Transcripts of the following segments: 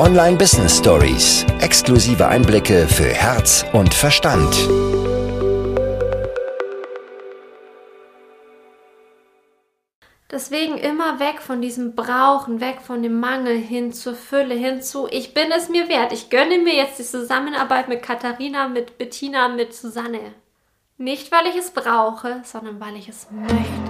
Online Business Stories. Exklusive Einblicke für Herz und Verstand. Deswegen immer weg von diesem Brauchen, weg von dem Mangel hin zur Fülle, hin zu, ich bin es mir wert. Ich gönne mir jetzt die Zusammenarbeit mit Katharina, mit Bettina, mit Susanne. Nicht, weil ich es brauche, sondern weil ich es möchte.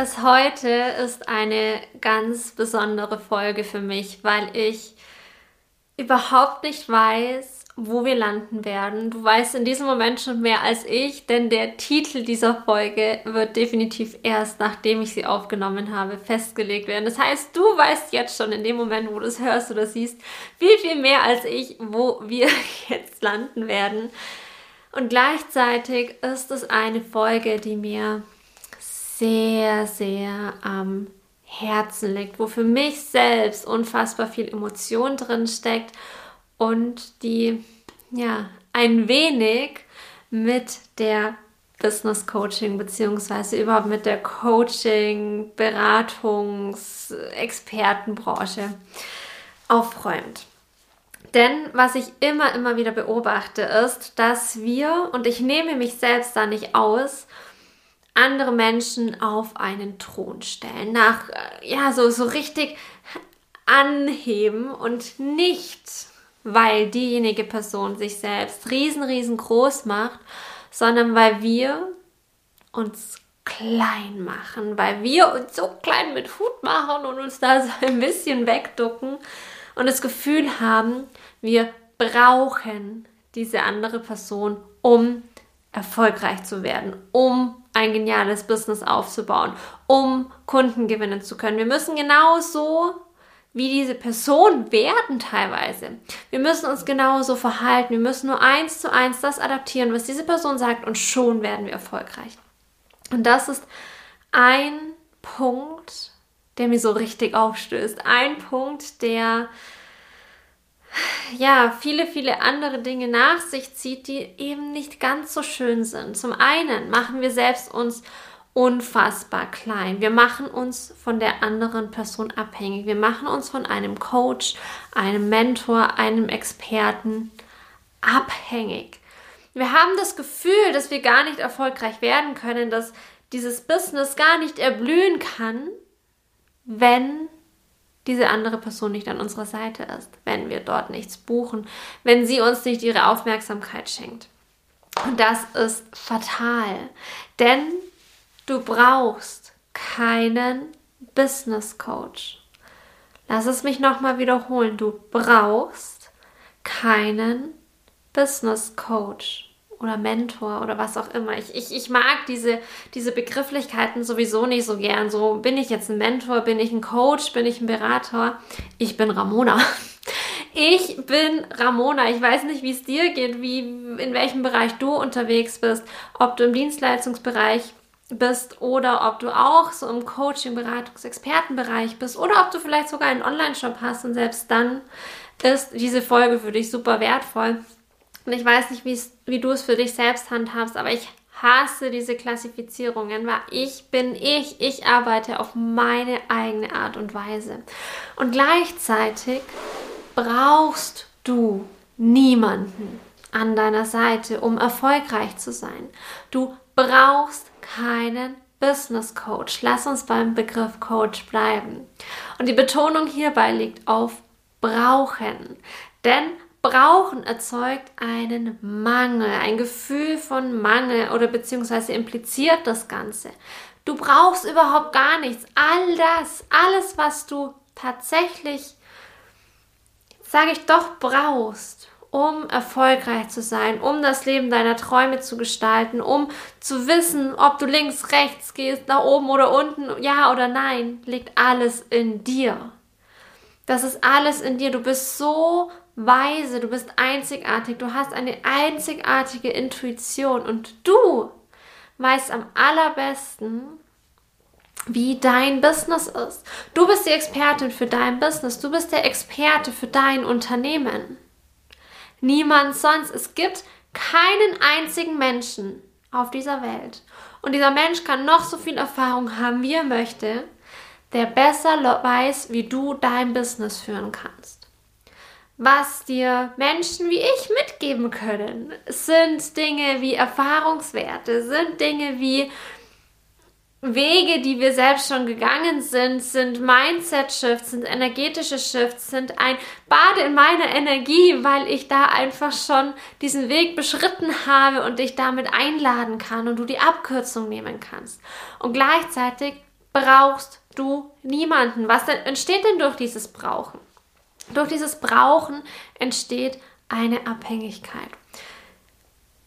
Das heute ist eine ganz besondere Folge für mich, weil ich überhaupt nicht weiß, wo wir landen werden. Du weißt in diesem Moment schon mehr als ich, denn der Titel dieser Folge wird definitiv erst, nachdem ich sie aufgenommen habe, festgelegt werden. Das heißt, du weißt jetzt schon in dem Moment, wo du es hörst oder siehst, viel, viel mehr als ich, wo wir jetzt landen werden. Und gleichzeitig ist es eine Folge, die mir sehr, sehr am Herzen liegt, wo für mich selbst unfassbar viel Emotion drin steckt und die ja ein wenig mit der Business Coaching beziehungsweise überhaupt mit der Coaching, Beratungs, Expertenbranche aufräumt. Denn was ich immer, immer wieder beobachte, ist, dass wir, und ich nehme mich selbst da nicht aus, andere Menschen auf einen Thron stellen, nach, äh, ja, so, so richtig anheben und nicht, weil diejenige Person sich selbst riesen, riesengroß macht, sondern weil wir uns klein machen, weil wir uns so klein mit Hut machen und uns da so ein bisschen wegducken und das Gefühl haben, wir brauchen diese andere Person, um erfolgreich zu werden, um ein geniales Business aufzubauen, um Kunden gewinnen zu können. Wir müssen genauso wie diese Person werden teilweise. Wir müssen uns genauso verhalten. Wir müssen nur eins zu eins das adaptieren, was diese Person sagt und schon werden wir erfolgreich. Und das ist ein Punkt, der mir so richtig aufstößt. Ein Punkt, der ja, viele, viele andere Dinge nach sich zieht, die eben nicht ganz so schön sind. Zum einen machen wir selbst uns unfassbar klein. Wir machen uns von der anderen Person abhängig. Wir machen uns von einem Coach, einem Mentor, einem Experten abhängig. Wir haben das Gefühl, dass wir gar nicht erfolgreich werden können, dass dieses Business gar nicht erblühen kann, wenn diese andere Person nicht an unserer Seite ist, wenn wir dort nichts buchen, wenn sie uns nicht ihre Aufmerksamkeit schenkt. Und das ist fatal, denn du brauchst keinen Business Coach. Lass es mich nochmal wiederholen. Du brauchst keinen Business Coach oder Mentor oder was auch immer. Ich, ich, ich mag diese, diese Begrifflichkeiten sowieso nicht so gern. So, bin ich jetzt ein Mentor, bin ich ein Coach, bin ich ein Berater? Ich bin Ramona. Ich bin Ramona. Ich weiß nicht, wie es dir geht, wie, in welchem Bereich du unterwegs bist, ob du im Dienstleistungsbereich bist oder ob du auch so im Coaching, Beratungs, Expertenbereich bist oder ob du vielleicht sogar einen Online-Shop hast und selbst dann ist diese Folge für dich super wertvoll. Und ich weiß nicht, wie du es für dich selbst handhabst, aber ich hasse diese Klassifizierungen, weil ich bin ich, ich arbeite auf meine eigene Art und Weise. Und gleichzeitig brauchst du niemanden an deiner Seite, um erfolgreich zu sein. Du brauchst keinen Business Coach. Lass uns beim Begriff Coach bleiben. Und die Betonung hierbei liegt auf brauchen. Denn Brauchen erzeugt einen Mangel, ein Gefühl von Mangel oder beziehungsweise impliziert das Ganze. Du brauchst überhaupt gar nichts. All das, alles, was du tatsächlich, sage ich doch, brauchst, um erfolgreich zu sein, um das Leben deiner Träume zu gestalten, um zu wissen, ob du links, rechts gehst, nach oben oder unten, ja oder nein, liegt alles in dir. Das ist alles in dir. Du bist so weise, du bist einzigartig, du hast eine einzigartige Intuition und du weißt am allerbesten, wie dein Business ist. Du bist die Expertin für dein Business, du bist der Experte für dein Unternehmen. Niemand sonst. Es gibt keinen einzigen Menschen auf dieser Welt. Und dieser Mensch kann noch so viel Erfahrung haben, wie er möchte, der besser weiß, wie du dein Business führen kannst. Was dir Menschen wie ich mitgeben können, sind Dinge wie Erfahrungswerte, sind Dinge wie Wege, die wir selbst schon gegangen sind, sind Mindset-Shifts, sind energetische Shifts, sind ein Bade in meiner Energie, weil ich da einfach schon diesen Weg beschritten habe und dich damit einladen kann und du die Abkürzung nehmen kannst. Und gleichzeitig brauchst du niemanden. Was entsteht denn durch dieses Brauchen? Durch dieses Brauchen entsteht eine Abhängigkeit.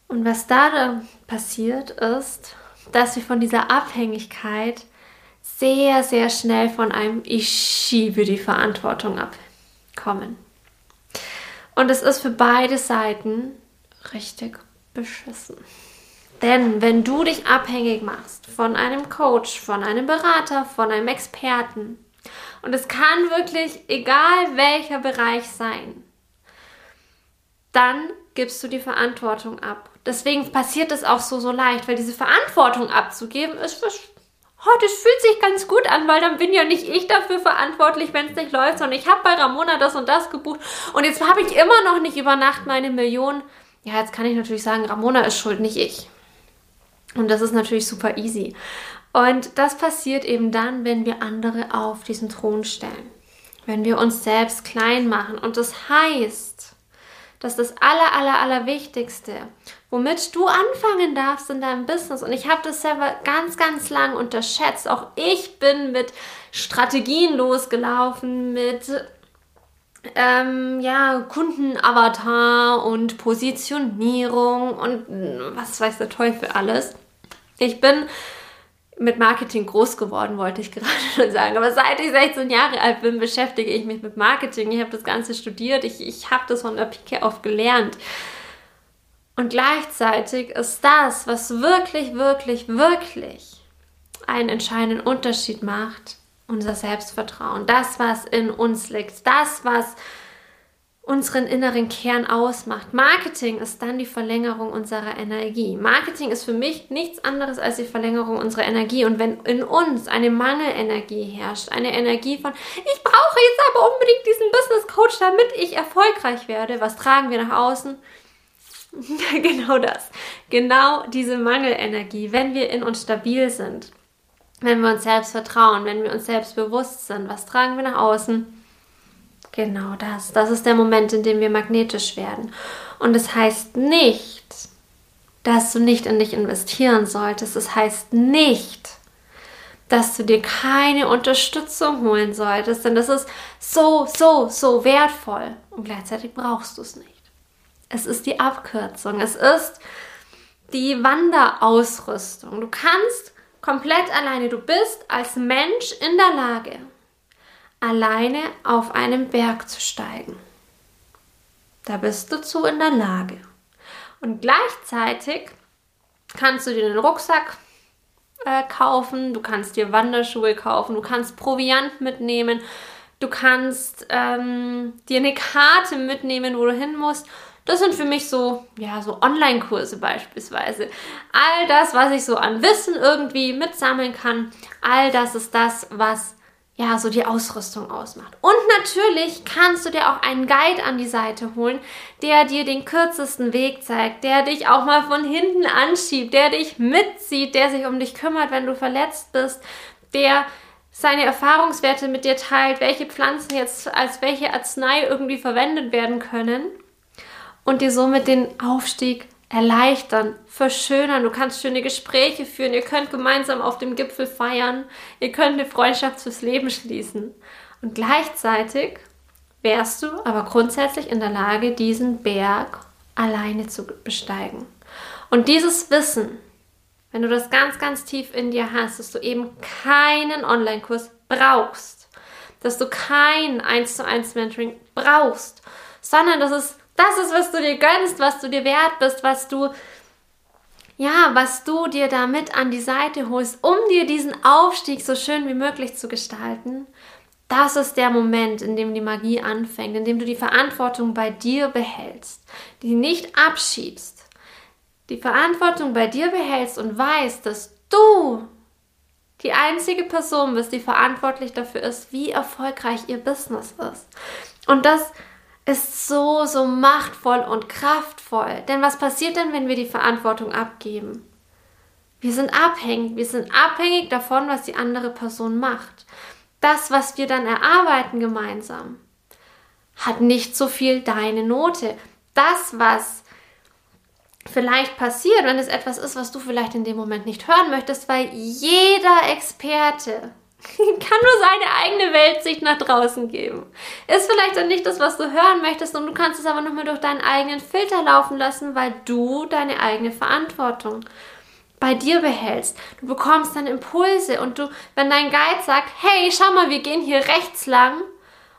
Und was da passiert ist, dass wir von dieser Abhängigkeit sehr, sehr schnell von einem Ich schiebe die Verantwortung abkommen. Und es ist für beide Seiten richtig beschissen. Denn wenn du dich abhängig machst von einem Coach, von einem Berater, von einem Experten, und es kann wirklich egal welcher Bereich sein, dann gibst du die Verantwortung ab. Deswegen passiert es auch so, so leicht, weil diese Verantwortung abzugeben ist, oh, das fühlt sich ganz gut an, weil dann bin ja nicht ich dafür verantwortlich, wenn es nicht läuft, sondern ich habe bei Ramona das und das gebucht und jetzt habe ich immer noch nicht über Nacht meine Million. Ja, jetzt kann ich natürlich sagen, Ramona ist schuld, nicht ich. Und das ist natürlich super easy. Und das passiert eben dann, wenn wir andere auf diesen Thron stellen. Wenn wir uns selbst klein machen. Und das heißt, dass das aller, aller, aller Wichtigste, womit du anfangen darfst in deinem Business, und ich habe das selber ganz, ganz lang unterschätzt. Auch ich bin mit Strategien losgelaufen, mit ähm, ja, Kundenavatar und Positionierung und was weiß der Teufel alles. Ich bin mit Marketing groß geworden, wollte ich gerade schon sagen. Aber seit ich 16 Jahre alt bin, beschäftige ich mich mit Marketing. Ich habe das Ganze studiert. Ich, ich habe das von der Pike auf gelernt. Und gleichzeitig ist das, was wirklich, wirklich, wirklich einen entscheidenden Unterschied macht, unser Selbstvertrauen. Das, was in uns liegt. Das, was unseren inneren Kern ausmacht. Marketing ist dann die Verlängerung unserer Energie. Marketing ist für mich nichts anderes als die Verlängerung unserer Energie. Und wenn in uns eine Mangelenergie herrscht, eine Energie von, ich brauche jetzt aber unbedingt diesen Business Coach, damit ich erfolgreich werde, was tragen wir nach außen? genau das. Genau diese Mangelenergie. Wenn wir in uns stabil sind, wenn wir uns selbst vertrauen, wenn wir uns selbst bewusst sind, was tragen wir nach außen? Genau das. Das ist der Moment, in dem wir magnetisch werden. Und es das heißt nicht, dass du nicht in dich investieren solltest. Es das heißt nicht, dass du dir keine Unterstützung holen solltest, denn das ist so, so, so wertvoll und gleichzeitig brauchst du es nicht. Es ist die Abkürzung, es ist die Wanderausrüstung. Du kannst komplett alleine, du bist als Mensch in der Lage, alleine auf einen Berg zu steigen. Da bist du zu in der Lage. Und gleichzeitig kannst du dir den Rucksack äh, kaufen, du kannst dir Wanderschuhe kaufen, du kannst Proviant mitnehmen, du kannst ähm, dir eine Karte mitnehmen, wo du hin musst. Das sind für mich so, ja, so Online-Kurse beispielsweise. All das, was ich so an Wissen irgendwie mitsammeln kann, all das ist das, was ja, so die Ausrüstung ausmacht. Und natürlich kannst du dir auch einen Guide an die Seite holen, der dir den kürzesten Weg zeigt, der dich auch mal von hinten anschiebt, der dich mitzieht, der sich um dich kümmert, wenn du verletzt bist, der seine Erfahrungswerte mit dir teilt, welche Pflanzen jetzt als welche Arznei irgendwie verwendet werden können und dir somit den Aufstieg erleichtern, verschönern. Du kannst schöne Gespräche führen. Ihr könnt gemeinsam auf dem Gipfel feiern. Ihr könnt eine Freundschaft fürs Leben schließen. Und gleichzeitig wärst du aber grundsätzlich in der Lage, diesen Berg alleine zu besteigen. Und dieses Wissen, wenn du das ganz, ganz tief in dir hast, dass du eben keinen Online-Kurs brauchst, dass du kein 1 zu 1 Mentoring brauchst, sondern dass es das ist, was du dir gönnst, was du dir wert bist, was du ja, was du dir damit an die Seite holst, um dir diesen Aufstieg so schön wie möglich zu gestalten. Das ist der Moment, in dem die Magie anfängt, in dem du die Verantwortung bei dir behältst, die nicht abschiebst, die Verantwortung bei dir behältst und weißt, dass du die einzige Person bist, die verantwortlich dafür ist, wie erfolgreich ihr Business ist. Und das ist so, so machtvoll und kraftvoll. Denn was passiert denn, wenn wir die Verantwortung abgeben? Wir sind abhängig. Wir sind abhängig davon, was die andere Person macht. Das, was wir dann erarbeiten gemeinsam, hat nicht so viel deine Note. Das, was vielleicht passiert, wenn es etwas ist, was du vielleicht in dem Moment nicht hören möchtest, weil jeder Experte kann nur seine eigene Weltsicht nach draußen geben. Ist vielleicht dann nicht das, was du hören möchtest und du kannst es aber nochmal durch deinen eigenen Filter laufen lassen, weil du deine eigene Verantwortung bei dir behältst. Du bekommst dann Impulse und du, wenn dein Guide sagt, hey, schau mal, wir gehen hier rechts lang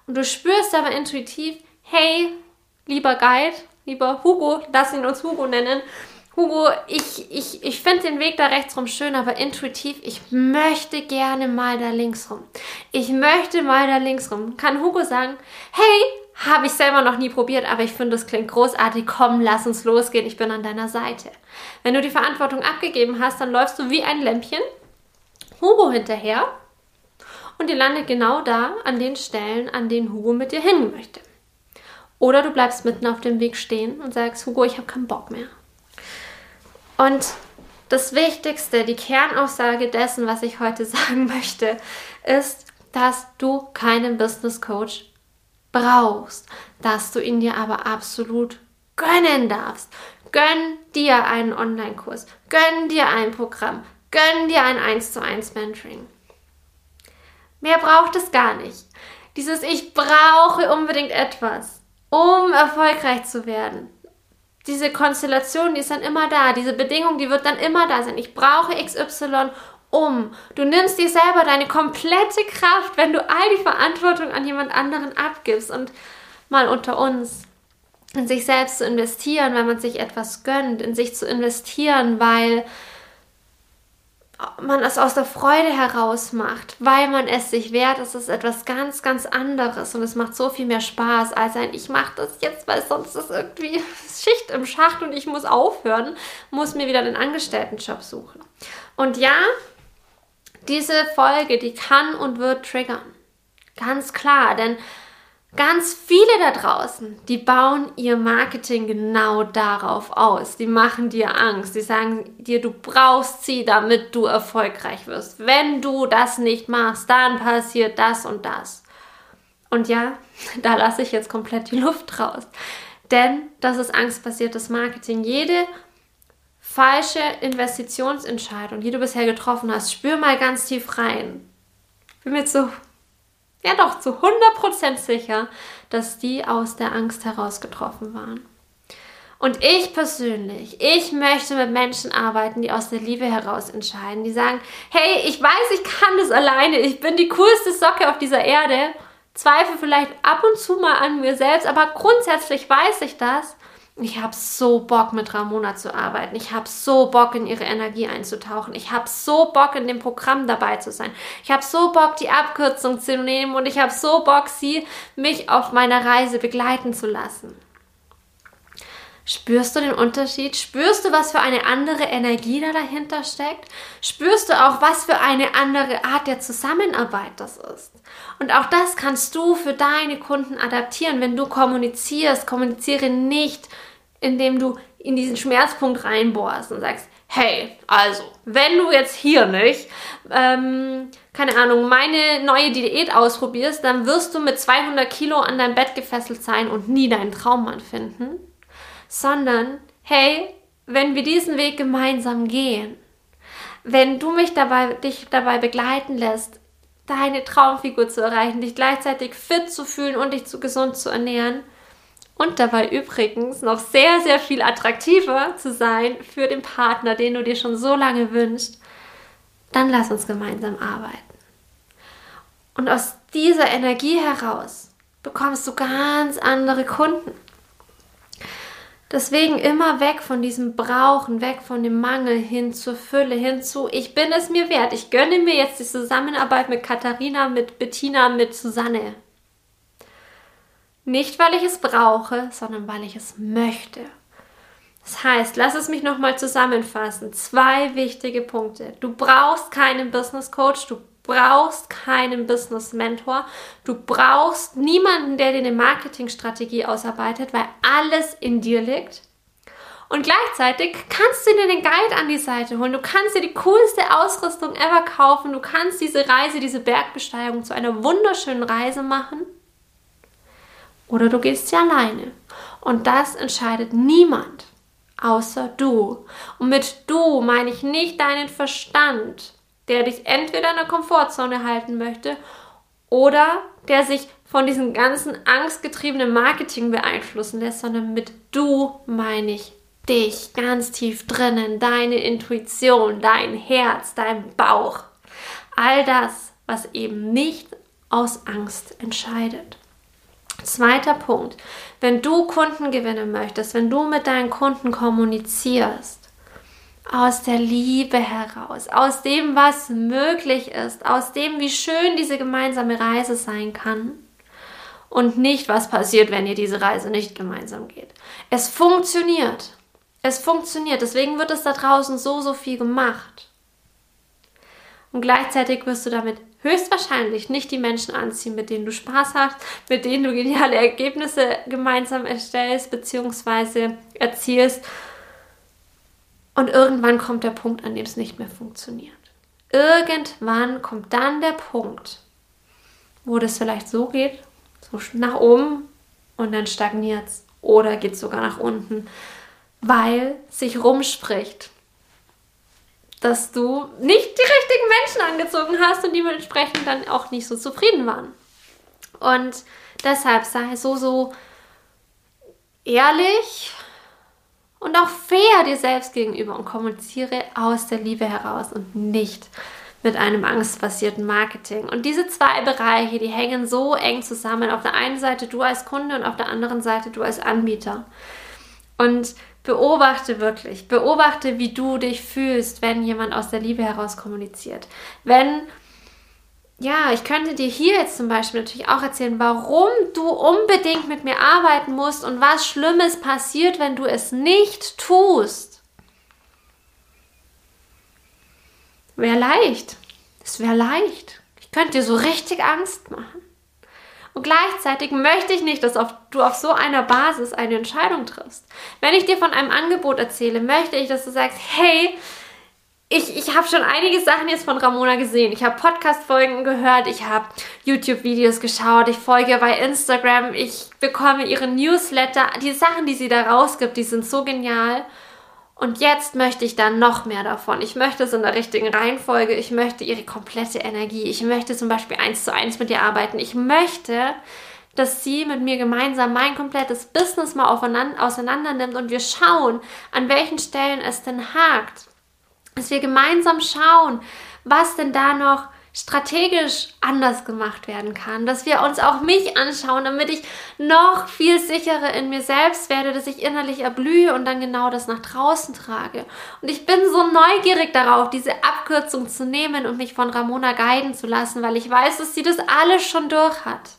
und du spürst aber intuitiv, hey, lieber Guide, lieber Hugo, lass ihn uns Hugo nennen, Hugo, ich, ich, ich finde den Weg da rechts rum schön, aber intuitiv, ich möchte gerne mal da links rum. Ich möchte mal da links rum. Kann Hugo sagen, hey, habe ich selber noch nie probiert, aber ich finde, das klingt großartig. Komm, lass uns losgehen. Ich bin an deiner Seite. Wenn du die Verantwortung abgegeben hast, dann läufst du wie ein Lämpchen Hugo hinterher und ihr landet genau da an den Stellen, an denen Hugo mit dir hin möchte. Oder du bleibst mitten auf dem Weg stehen und sagst, Hugo, ich habe keinen Bock mehr. Und das Wichtigste, die Kernaussage dessen, was ich heute sagen möchte, ist, dass du keinen Business Coach brauchst, dass du ihn dir aber absolut gönnen darfst. Gönn dir einen Online-Kurs, gönn dir ein Programm, gönn dir ein 1 zu 1 Mentoring. Mehr braucht es gar nicht. Dieses Ich brauche unbedingt etwas, um erfolgreich zu werden diese Konstellation, die ist dann immer da. Diese Bedingung, die wird dann immer da sein. Ich brauche XY um. Du nimmst dir selber deine komplette Kraft, wenn du all die Verantwortung an jemand anderen abgibst und mal unter uns in sich selbst zu investieren, weil man sich etwas gönnt, in sich zu investieren, weil man es aus der Freude heraus macht, weil man es sich ist, ist etwas ganz, ganz anderes und es macht so viel mehr Spaß als ein Ich mache das jetzt, weil sonst ist irgendwie Schicht im Schacht und ich muss aufhören, muss mir wieder einen Angestelltenjob suchen. Und ja, diese Folge, die kann und wird triggern. Ganz klar, denn Ganz viele da draußen, die bauen ihr Marketing genau darauf aus. Die machen dir Angst. Die sagen dir, du brauchst sie, damit du erfolgreich wirst. Wenn du das nicht machst, dann passiert das und das. Und ja, da lasse ich jetzt komplett die Luft raus. Denn das ist angstbasiertes Marketing. Jede falsche Investitionsentscheidung, die du bisher getroffen hast, spür mal ganz tief rein. Bin mir zu ja doch zu 100% sicher, dass die aus der Angst heraus getroffen waren. Und ich persönlich, ich möchte mit Menschen arbeiten, die aus der Liebe heraus entscheiden, die sagen, hey, ich weiß, ich kann das alleine, ich bin die coolste Socke auf dieser Erde, zweifle vielleicht ab und zu mal an mir selbst, aber grundsätzlich weiß ich das ich habe so Bock mit Ramona zu arbeiten. Ich habe so Bock in ihre Energie einzutauchen. Ich habe so Bock in dem Programm dabei zu sein. Ich habe so Bock die Abkürzung zu nehmen und ich habe so Bock sie mich auf meiner Reise begleiten zu lassen. Spürst du den Unterschied? Spürst du, was für eine andere Energie da dahinter steckt? Spürst du auch, was für eine andere Art der Zusammenarbeit das ist? Und auch das kannst du für deine Kunden adaptieren, wenn du kommunizierst. Kommuniziere nicht indem du in diesen Schmerzpunkt reinbohrst und sagst, hey, also, wenn du jetzt hier nicht, ähm, keine Ahnung, meine neue Diät ausprobierst, dann wirst du mit 200 Kilo an deinem Bett gefesselt sein und nie deinen Traummann finden. Sondern, hey, wenn wir diesen Weg gemeinsam gehen, wenn du mich dabei, dich dabei begleiten lässt, deine Traumfigur zu erreichen, dich gleichzeitig fit zu fühlen und dich zu gesund zu ernähren und dabei übrigens noch sehr, sehr viel attraktiver zu sein für den Partner, den du dir schon so lange wünschst, dann lass uns gemeinsam arbeiten. Und aus dieser Energie heraus bekommst du ganz andere Kunden. Deswegen immer weg von diesem Brauchen, weg von dem Mangel hin zur Fülle, hin zu, ich bin es mir wert. Ich gönne mir jetzt die Zusammenarbeit mit Katharina, mit Bettina, mit Susanne. Nicht, weil ich es brauche, sondern weil ich es möchte. Das heißt, lass es mich nochmal zusammenfassen. Zwei wichtige Punkte. Du brauchst keinen Business Coach, du brauchst keinen Business Mentor. Du brauchst niemanden, der dir eine Marketingstrategie ausarbeitet, weil alles in dir liegt. Und gleichzeitig kannst du dir den Guide an die Seite holen. Du kannst dir die coolste Ausrüstung ever kaufen. Du kannst diese Reise, diese Bergbesteigung zu einer wunderschönen Reise machen. Oder du gehst sie alleine. Und das entscheidet niemand außer du. Und mit du meine ich nicht deinen Verstand, der dich entweder in der Komfortzone halten möchte oder der sich von diesem ganzen angstgetriebenen Marketing beeinflussen lässt, sondern mit du meine ich dich ganz tief drinnen, deine Intuition, dein Herz, dein Bauch. All das, was eben nicht aus Angst entscheidet. Zweiter Punkt, wenn du Kunden gewinnen möchtest, wenn du mit deinen Kunden kommunizierst, aus der Liebe heraus, aus dem, was möglich ist, aus dem, wie schön diese gemeinsame Reise sein kann und nicht, was passiert, wenn ihr diese Reise nicht gemeinsam geht. Es funktioniert. Es funktioniert. Deswegen wird es da draußen so, so viel gemacht. Und gleichzeitig wirst du damit höchstwahrscheinlich nicht die Menschen anziehen, mit denen du Spaß hast, mit denen du geniale Ergebnisse gemeinsam erstellst bzw. erzielst und irgendwann kommt der Punkt, an dem es nicht mehr funktioniert. Irgendwann kommt dann der Punkt, wo das vielleicht so geht, so nach oben und dann stagniert es oder geht sogar nach unten, weil sich rumspricht, dass du nicht die richtigen Menschen angezogen hast und die dementsprechend dann auch nicht so zufrieden waren. Und deshalb sei so, so ehrlich und auch fair dir selbst gegenüber und kommuniziere aus der Liebe heraus und nicht mit einem angstbasierten Marketing. Und diese zwei Bereiche, die hängen so eng zusammen. Auf der einen Seite du als Kunde und auf der anderen Seite du als Anbieter. Und beobachte wirklich, beobachte, wie du dich fühlst, wenn jemand aus der Liebe heraus kommuniziert. Wenn ja, ich könnte dir hier jetzt zum Beispiel natürlich auch erzählen, warum du unbedingt mit mir arbeiten musst und was Schlimmes passiert, wenn du es nicht tust. Wäre leicht. Es wäre leicht. Ich könnte dir so richtig Angst machen. Und gleichzeitig möchte ich nicht, dass du auf so einer Basis eine Entscheidung triffst. Wenn ich dir von einem Angebot erzähle, möchte ich, dass du sagst, hey, ich, ich habe schon einige Sachen jetzt von Ramona gesehen. Ich habe Podcast-Folgen gehört, ich habe YouTube-Videos geschaut, ich folge bei Instagram, ich bekomme ihre Newsletter. Die Sachen, die sie da rausgibt, die sind so genial. Und jetzt möchte ich dann noch mehr davon. Ich möchte es in der richtigen Reihenfolge. Ich möchte ihre komplette Energie. Ich möchte zum Beispiel eins zu eins mit ihr arbeiten. Ich möchte, dass sie mit mir gemeinsam mein komplettes Business mal auseinander nimmt und wir schauen, an welchen Stellen es denn hakt dass wir gemeinsam schauen, was denn da noch strategisch anders gemacht werden kann, dass wir uns auch mich anschauen, damit ich noch viel sicherer in mir selbst werde, dass ich innerlich erblühe und dann genau das nach draußen trage. Und ich bin so neugierig darauf, diese Abkürzung zu nehmen und mich von Ramona guiden zu lassen, weil ich weiß, dass sie das alles schon durch hat.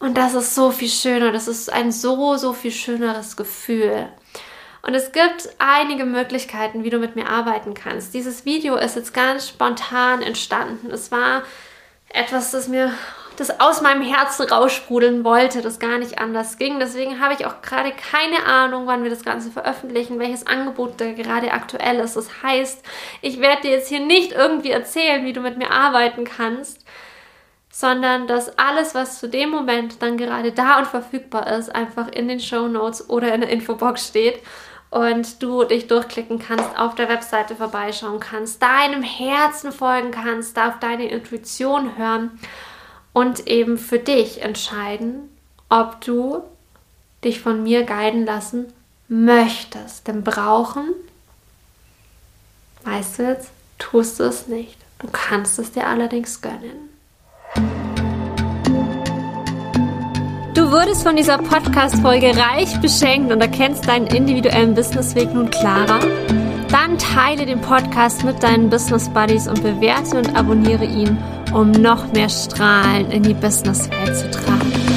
Und das ist so viel schöner, das ist ein so, so viel schöneres Gefühl. Und es gibt einige Möglichkeiten, wie du mit mir arbeiten kannst. Dieses Video ist jetzt ganz spontan entstanden. Es war etwas, das mir das aus meinem Herzen raussprudeln wollte, das gar nicht anders ging. Deswegen habe ich auch gerade keine Ahnung, wann wir das Ganze veröffentlichen, welches Angebot da gerade aktuell ist. Das heißt, ich werde dir jetzt hier nicht irgendwie erzählen, wie du mit mir arbeiten kannst, sondern dass alles, was zu dem Moment dann gerade da und verfügbar ist, einfach in den Show Notes oder in der Infobox steht und du dich durchklicken kannst, auf der Webseite vorbeischauen kannst, deinem Herzen folgen kannst, da auf deine Intuition hören und eben für dich entscheiden, ob du dich von mir guiden lassen möchtest. Denn brauchen, weißt du jetzt, tust du es nicht. Du kannst es dir allerdings gönnen. Du wurdest von dieser Podcast-Folge reich beschenkt und erkennst deinen individuellen Businessweg nun klarer? Dann teile den Podcast mit deinen Business Buddies und bewerte und abonniere ihn, um noch mehr Strahlen in die Businesswelt zu tragen.